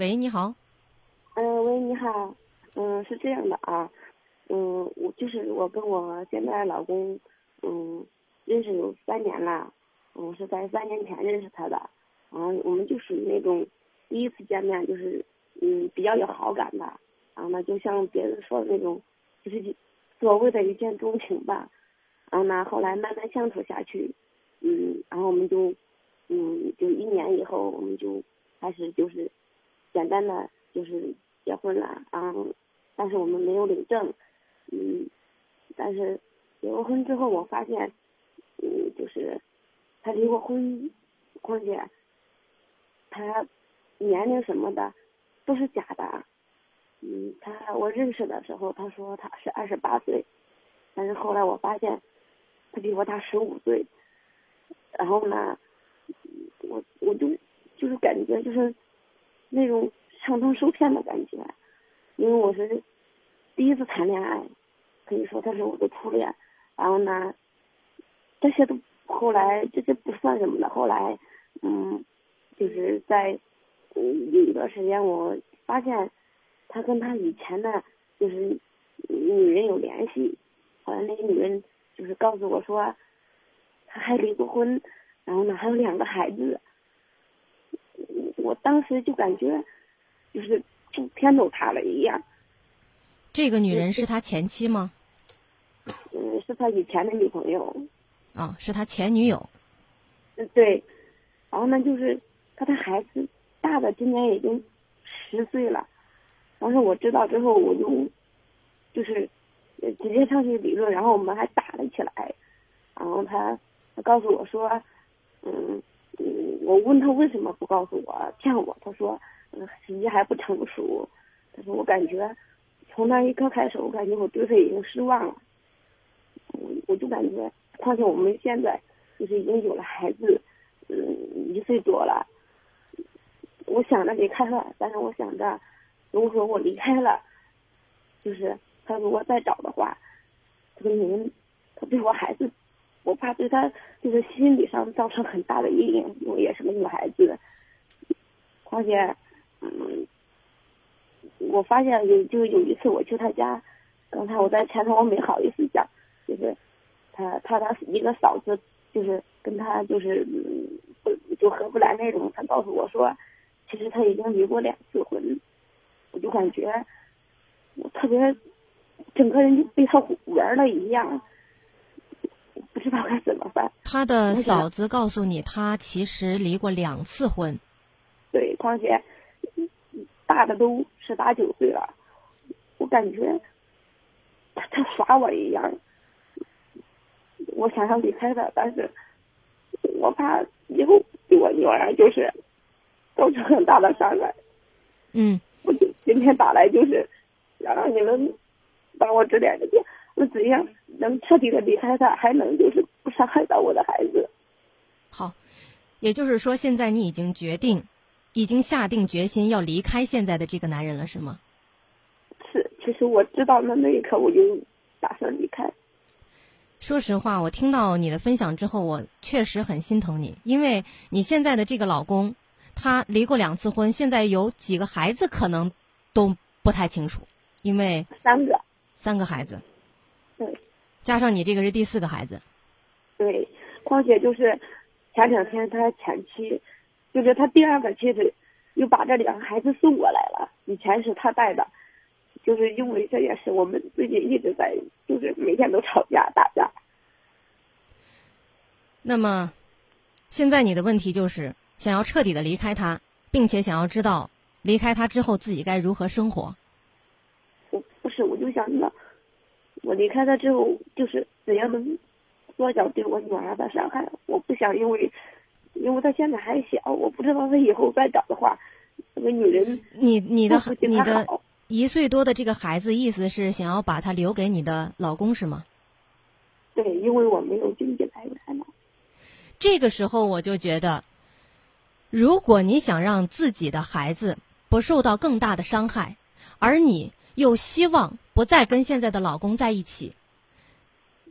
喂，你好。嗯，喂，你好。嗯，是这样的啊，嗯，我就是我跟我现在老公，嗯，认识有三年了，我是在三年前认识他的，嗯，我们就属于那种第一次见面就是嗯比较有好感的，然后呢，就像别人说的那种，就是所谓的一见钟情吧，然后呢，后来慢慢相处下去，嗯，然后我们就嗯就一年以后我们就开始就是简单的就是结婚了，嗯。但是我们没有领证，嗯，但是结过婚之后，我发现，嗯，就是他离过婚，况且他年龄什么的都是假的，嗯，他我认识的时候他说他是二十八岁，但是后来我发现他比我大十五岁，然后呢，我我就就是感觉就是那种上当受骗的感觉，因为我是。第一次谈恋爱，可以说他是我的初恋。然后呢，这些都后来这些不算什么的。后来，嗯，就是在嗯有一段时间，我发现他跟他以前的，就是女人有联系。后来那个女人就是告诉我说，他还离过婚，然后呢还有两个孩子。我当时就感觉，就是就天都塌了一样。这个女人是他前妻吗？嗯，是他以前的女朋友。啊，是他前女友。嗯，对。然后呢，就是他的孩子大的今年已经十岁了。当时我知道之后，我就就是直接上去理论，然后我们还打了起来。然后他他告诉我说，嗯嗯，我问他为什么不告诉我骗我，他说时机还不成熟。他说我感觉。从那一刻开始，我感觉我对他已经失望了。我我就感觉，况且我们现在就是已经有了孩子，嗯，一岁多了。我想着离开了，但是我想着，如果说我离开了，就是他如果再找的话，这个女人，他对我孩子，我怕对他就是心理上造成很大的阴影，因为也是个女孩子。况且，嗯。我发现有就有一次我去他家，刚才我在前头我没好意思讲，就是他他他一个嫂子就是跟他就是不就合不来那种，他告诉我说，其实他已经离过两次婚，我就感觉我特别整个人就被他玩了一样，不知道该怎么办。他的嫂子告诉你，他其实离过两次婚。对，况且大的都。十八九岁了，我感觉他他耍我一样，我想要离开他，但是我怕以后对我女儿就是造成很大的伤害。嗯，我就今天打来就是想让你们帮我指点指点，我怎样能彻底的离开他，还能就是不伤害到我的孩子。好，也就是说，现在你已经决定。已经下定决心要离开现在的这个男人了，是吗？是，其实我知道的那一刻我就打算离开。说实话，我听到你的分享之后，我确实很心疼你，因为你现在的这个老公，他离过两次婚，现在有几个孩子可能都不太清楚，因为三个，三个孩子，对，加上你这个是第四个孩子，对，况且就是前两天他前妻。就是他第二个妻子，又把这两个孩子送过来了。以前是他带的，就是因为这件事，我们最近一直在，就是每天都吵架打架。那么，现在你的问题就是想要彻底的离开他，并且想要知道离开他之后自己该如何生活。我不是，我就想着，我离开他之后，就是怎样能缩小对我女儿的伤害。我不想因为。因为他现在还小，我不知道他以后再找的话，那个女人，你你的你的一岁多的这个孩子，意思是想要把他留给你的老公是吗？对，因为我没有经济来源嘛。这个时候我就觉得，如果你想让自己的孩子不受到更大的伤害，而你又希望不再跟现在的老公在一起。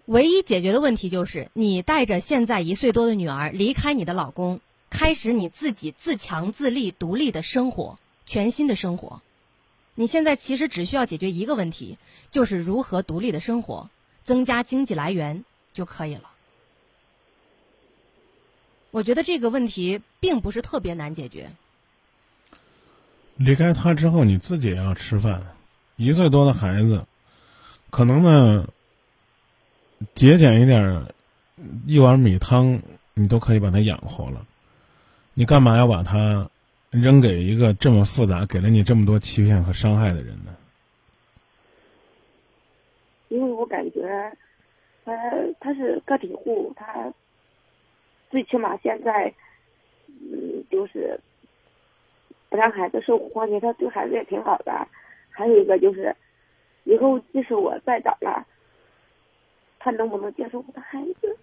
唯一解决的问题就是，你带着现在一岁多的女儿离开你的老公，开始你自己自强自立、独立的生活，全新的生活。你现在其实只需要解决一个问题，就是如何独立的生活，增加经济来源就可以了。我觉得这个问题并不是特别难解决。离开他之后，你自己也要吃饭。一岁多的孩子，可能呢，节俭一点，一碗米汤你都可以把他养活了。你干嘛要把他扔给一个这么复杂、给了你这么多欺骗和伤害的人呢？因为我感觉他他是个体户，他最起码现在嗯就是不让孩子受苦，况且他对孩子也挺好的。还有一个就是，以后即使我再找了，他能不能接受我的孩子？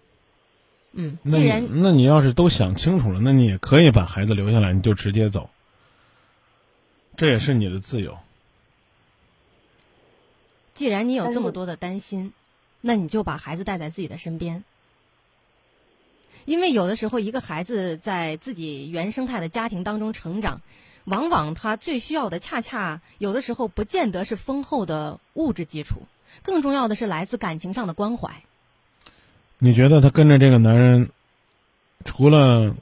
嗯，既然那你要是都想清楚了，那你也可以把孩子留下来，你就直接走，这也是你的自由。既然你有这么多的担心，那你就把孩子带在自己的身边，因为有的时候一个孩子在自己原生态的家庭当中成长。往往他最需要的，恰恰有的时候不见得是丰厚的物质基础，更重要的是来自感情上的关怀。你觉得他跟着这个男人，除了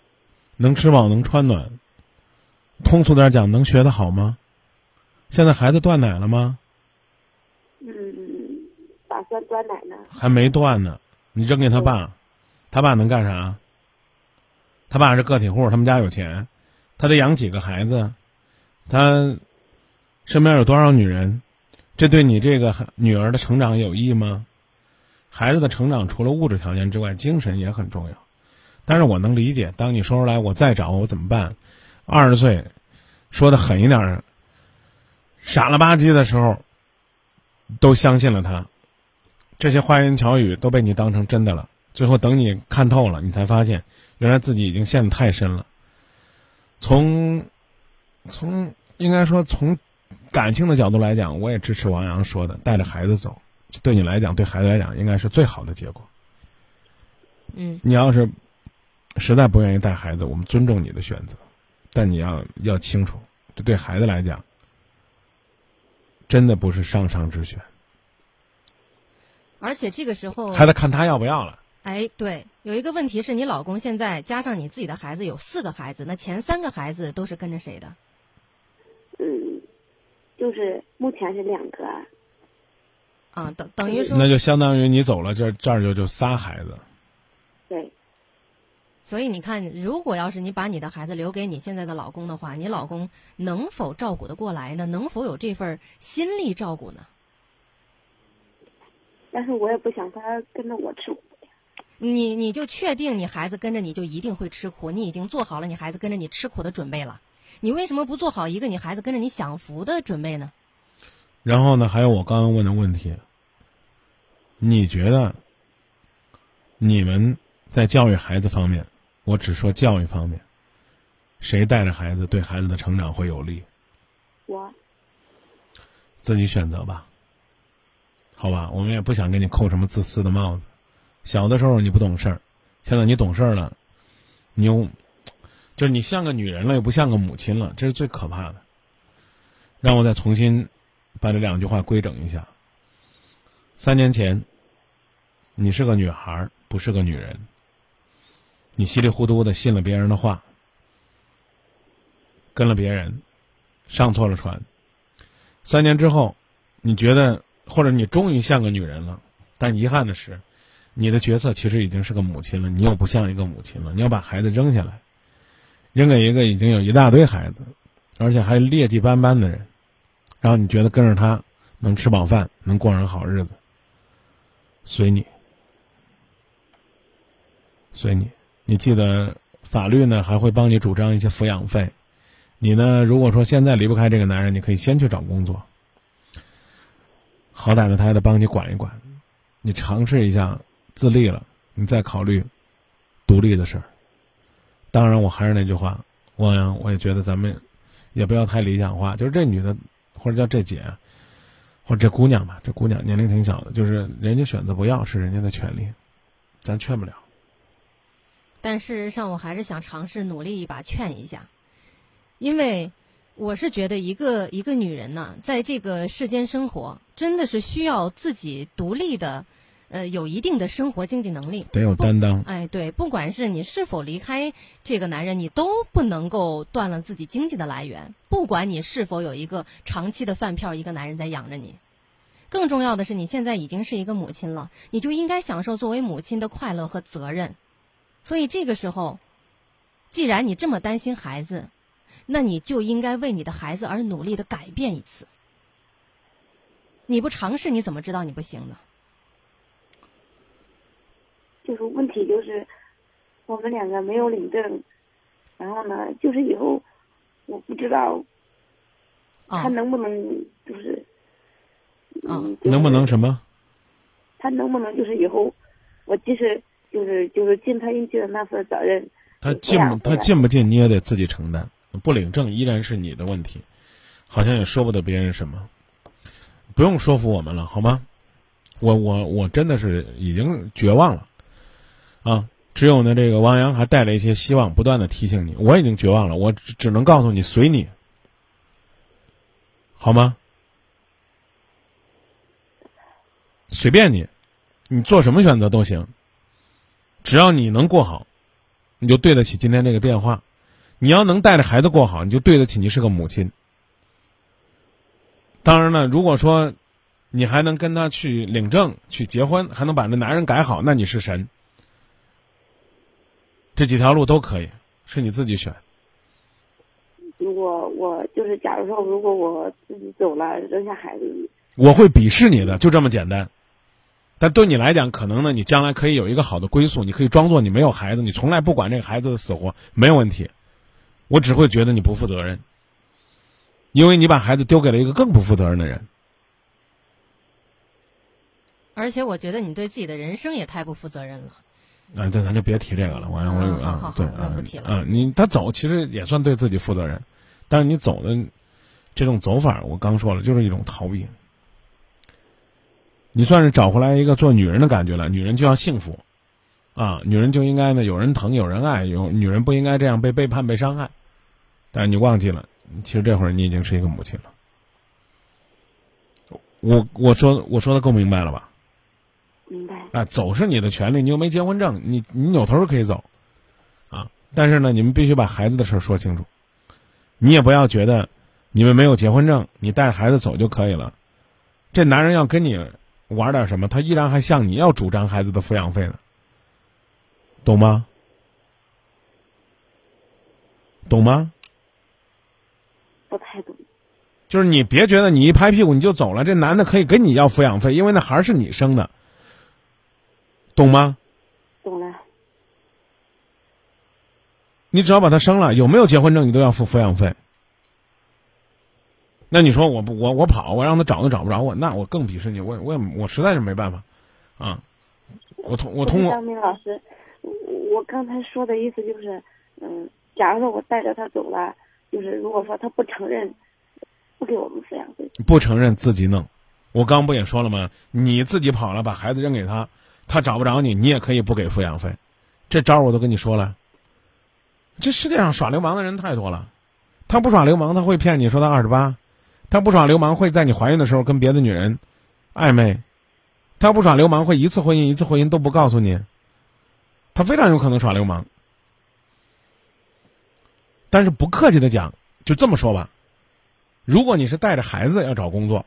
能吃饱、能穿暖，通俗点讲，能学得好吗？现在孩子断奶了吗？嗯，打算断奶呢。还没断呢，你扔给他爸，他爸能干啥？他爸是个体户，他们家有钱。他得养几个孩子，他身边有多少女人？这对你这个女儿的成长有益吗？孩子的成长除了物质条件之外，精神也很重要。但是我能理解，当你说出来“我再找我怎么办”，二十岁说的狠一点，傻了吧唧的时候，都相信了他，这些花言巧语都被你当成真的了。最后等你看透了，你才发现，原来自己已经陷得太深了。从，从应该说从感性的角度来讲，我也支持王阳说的，带着孩子走，对你来讲，对孩子来讲，应该是最好的结果。嗯，你要是实在不愿意带孩子，我们尊重你的选择，但你要要清楚，这对孩子来讲，真的不是上上之选。而且这个时候还得看他要不要了。哎，对，有一个问题是你老公现在加上你自己的孩子有四个孩子，那前三个孩子都是跟着谁的？嗯，就是目前是两个。啊，等等于说，那就相当于你走了，这这儿就就仨孩子。对。所以你看，如果要是你把你的孩子留给你现在的老公的话，你老公能否照顾得过来呢？能否有这份心力照顾呢？但是我也不想他跟着我吃苦。你你就确定你孩子跟着你就一定会吃苦？你已经做好了你孩子跟着你吃苦的准备了，你为什么不做好一个你孩子跟着你享福的准备呢？然后呢，还有我刚刚问的问题，你觉得你们在教育孩子方面，我只说教育方面，谁带着孩子对孩子的成长会有利？我自己选择吧，好吧，我们也不想给你扣什么自私的帽子。小的时候你不懂事儿，现在你懂事儿了，你又就是你像个女人了，又不像个母亲了，这是最可怕的。让我再重新把这两句话规整一下。三年前，你是个女孩，不是个女人。你稀里糊涂的信了别人的话，跟了别人，上错了船。三年之后，你觉得或者你终于像个女人了，但遗憾的是。你的角色其实已经是个母亲了，你又不像一个母亲了。你要把孩子扔下来，扔给一个已经有一大堆孩子，而且还劣迹斑斑的人，然后你觉得跟着他能吃饱饭，能过上好日子，随你，随你。你记得法律呢还会帮你主张一些抚养费。你呢，如果说现在离不开这个男人，你可以先去找工作，好歹呢他还得帮你管一管，你尝试一下。自立了，你再考虑独立的事儿。当然，我还是那句话，汪洋，我也觉得咱们也不要太理想化。就是这女的，或者叫这姐，或者这姑娘吧，这姑娘年龄挺小的，就是人家选择不要是人家的权利，咱劝不了。但事实上，我还是想尝试努力一把劝一下，因为我是觉得一个一个女人呢，在这个世间生活，真的是需要自己独立的，呃，有一定的生活经济能力。得有担当。哎，对，不管是你是否离开这个男人，你都不能够断了自己经济的来源。不管你是否有一个长期的饭票，一个男人在养着你。更重要的是，你现在已经是一个母亲了，你就应该享受作为母亲的快乐和责任。所以这个时候，既然你这么担心孩子，那你就应该为你的孩子而努力的改变一次。你不尝试，你怎么知道你不行呢？就是问题就是，我们两个没有领证，然后呢，就是以后我不知道啊、他能不能就是，啊嗯，能不能什么？他能不能就是以后，我即使就是就是尽他应尽的那份责任，他进不他进不进你也得自己承担，不领证依然是你的问题，好像也说不得别人什么，不用说服我们了，好吗？我我我真的是已经绝望了，啊！只有呢这个王阳还带着一些希望，不断的提醒你，我已经绝望了，我只只能告诉你随你，好吗？随便你，你做什么选择都行，只要你能过好。你就对得起今天这个电话，你要能带着孩子过好，你就对得起你是个母亲。当然了，如果说你还能跟他去领证、去结婚，还能把那男人改好，那你是神。这几条路都可以，是你自己选。如果我就是假如说，如果我自己走了，扔下孩子，我会鄙视你的，就这么简单。但对你来讲，可能呢，你将来可以有一个好的归宿，你可以装作你没有孩子，你从来不管这个孩子的死活，没有问题。我只会觉得你不负责任，因为你把孩子丢给了一个更不负责任的人。而且我觉得你对自己的人生也太不负责任了。啊，这咱就别提这个了。我我啊对啊那不提了啊，你他走其实也算对自己负责任，但是你走的这种走法，我刚说了，就是一种逃避。你算是找回来一个做女人的感觉了，女人就要幸福，啊，女人就应该呢有人疼有人爱，有女人不应该这样被背叛被伤害。但是你忘记了，其实这会儿你已经是一个母亲了。我我说我说的够明白了吧？明白？啊，走是你的权利，你又没结婚证，你你扭头可以走，啊，但是呢，你们必须把孩子的事儿说清楚，你也不要觉得你们没有结婚证，你带着孩子走就可以了。这男人要跟你玩点什么，他依然还向你要主张孩子的抚养费呢，懂吗？懂吗？不太懂。就是你别觉得你一拍屁股你就走了，这男的可以跟你要抚养费，因为那孩儿是你生的，懂吗？懂了，你只要把他生了，有没有结婚证，你都要付抚养费。那你说我不我我跑，我让他找都找不着我，那我更鄙视你，我我也我实在是没办法，啊，我通我通过张明老师，我我刚才说的意思就是，嗯，假如说我带着他走了，就是如果说他不承认，不给我们抚养费，不承认自己弄，我刚不也说了吗？你自己跑了，把孩子扔给他，他找不着你，你也可以不给抚养费，这招我都跟你说了。这世界上耍流氓的人太多了，他不耍流氓，他会骗你说他二十八，他不耍流氓会在你怀孕的时候跟别的女人暧昧，他不耍流氓会一次婚姻一次婚姻都不告诉你，他非常有可能耍流氓。但是不客气的讲，就这么说吧，如果你是带着孩子要找工作，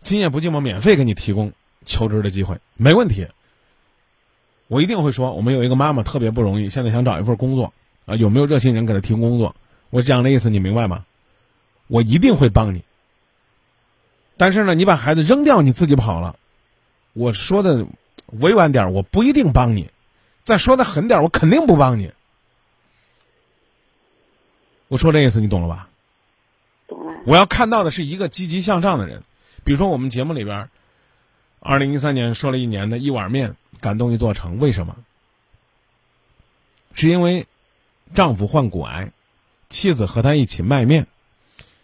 今夜不寂寞免费给你提供求职的机会，没问题。我一定会说，我们有一个妈妈特别不容易，现在想找一份工作啊，有没有热心人给她提供工作？我讲的意思你明白吗？我一定会帮你。但是呢，你把孩子扔掉，你自己跑了，我说的委婉点，我不一定帮你；再说的狠点，我肯定不帮你。我说这意思你懂了吧？懂了，我要看到的是一个积极向上的人，比如说我们节目里边，二零一三年说了一年的一碗面感动一座城，为什么？是因为丈夫患骨癌，妻子和他一起卖面，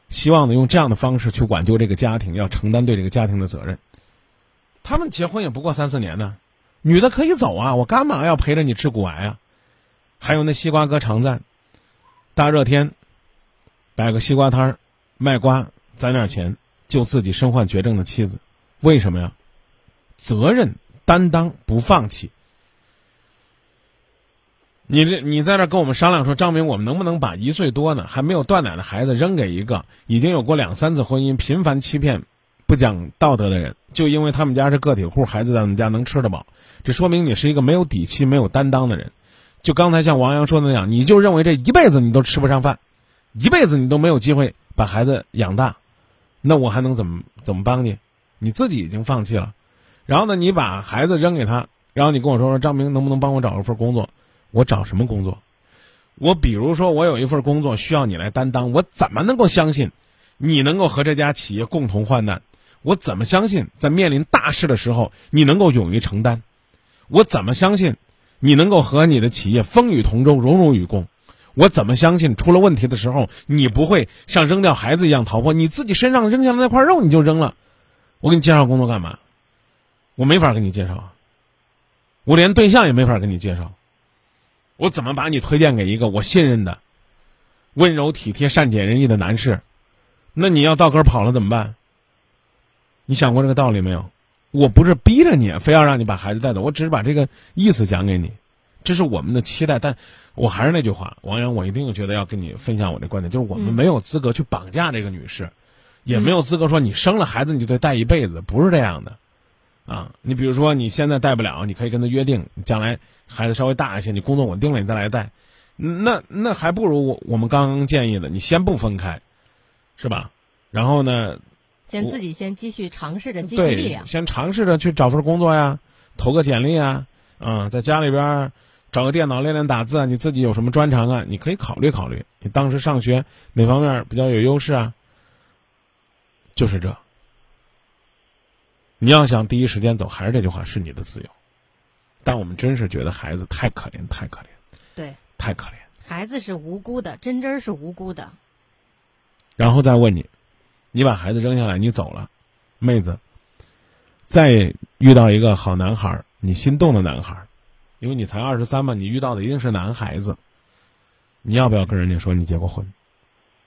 希望呢用这样的方式去挽救这个家庭，要承担对这个家庭的责任。他们结婚也不过三四年呢，女的可以走啊，我干嘛要陪着你治骨癌啊？还有那西瓜哥常在，大热天。摆个西瓜摊儿，卖瓜攒点钱，救自己身患绝症的妻子，为什么呀？责任担当不放弃。你这你在这跟我们商量说，张明，我们能不能把一岁多呢还没有断奶的孩子扔给一个已经有过两三次婚姻、频繁欺骗、不讲道德的人？就因为他们家是个体户，孩子在他们家能吃得饱，这说明你是一个没有底气、没有担当的人。就刚才像王阳说的那样，你就认为这一辈子你都吃不上饭，一辈子你都没有机会把孩子养大，那我还能怎么怎么帮你？你自己已经放弃了，然后呢，你把孩子扔给他，然后你跟我说说张明能不能帮我找一份工作？我找什么工作？我比如说我有一份工作需要你来担当，我怎么能够相信你能够和这家企业共同患难？我怎么相信在面临大事的时候你能够勇于承担？我怎么相信你能够和你的企业风雨同舟、荣辱与共？我怎么相信出了问题的时候你不会像扔掉孩子一样逃跑？你自己身上扔下的那块肉你就扔了？我给你介绍工作干嘛？我没法给你介绍，我连对象也没法给你介绍。我怎么把你推荐给一个我信任的、温柔体贴、善解人意的男士？那你要倒根跑了怎么办？你想过这个道理没有？我不是逼着你，非要让你把孩子带走，我只是把这个意思讲给你，这是我们的期待。但我还是那句话，王阳，我一定觉得要跟你分享我的观点，就是我们没有资格去绑架这个女士，也没有资格说你生了孩子你就得带一辈子，不是这样的。啊，你比如说你现在带不了，你可以跟他约定，将来孩子稍微大一些，你工作稳定了，你再来带。那那还不如我我们刚刚建议的，你先不分开，是吧？然后呢，先自己先继续尝试着积蓄力对，量。先尝试着去找份工作呀，投个简历啊，啊、在家里边儿找个电脑练练打字啊，你自己有什么专长啊？你可以考虑考虑，你当时上学哪方面比较有优势啊？就是这。你要想第一时间走，还是这句话，是你的自由。但我们真是觉得孩子太可怜，太可怜，对，太可怜。孩子是无辜的，真真儿是无辜的。然后再问你，你把孩子扔下来，你走了，妹子，再遇到一个好男孩儿，你心动的男孩儿，因为你才二十三嘛，你遇到的一定是男孩子，你要不要跟人家说你结过婚？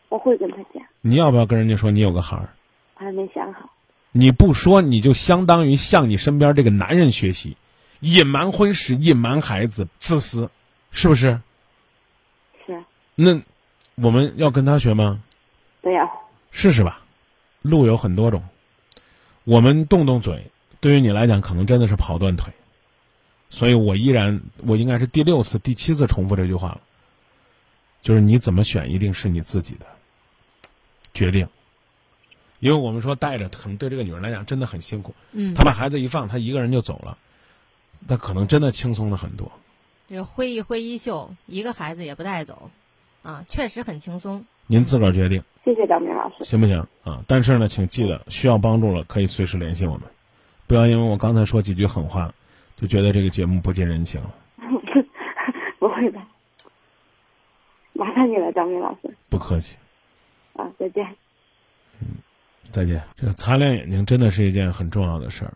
我会跟他讲，你要不要跟人家说你有个孩儿？我还没想好。你不说，你就相当于向你身边这个男人学习，隐瞒婚史，隐瞒孩子，自私，是不是？是，那我们要跟他学吗？不要。试试吧，路有很多种，我们动动嘴，对于你来讲可能真的是跑断腿，所以我依然，我应该是第六次、第七次重复这句话了，就是你怎么选，一定是你自己的决定，因为我们说带着，可能对这个女人来讲真的很辛苦，嗯，她把孩子一放，她一个人就走了，那可能真的轻松了很多。这挥一挥衣袖，一个孩子也不带走，啊，确实很轻松。您自个儿决定，谢谢张明老师。行不行啊？但是呢，请记得需要帮助了，可以随时联系我们，不要因为我刚才说几句狠话，就觉得这个节目不近人情了。不会的，麻烦你了，张明老师。不客气，啊，再见。再见。这个擦亮眼睛真的是一件很重要的事儿。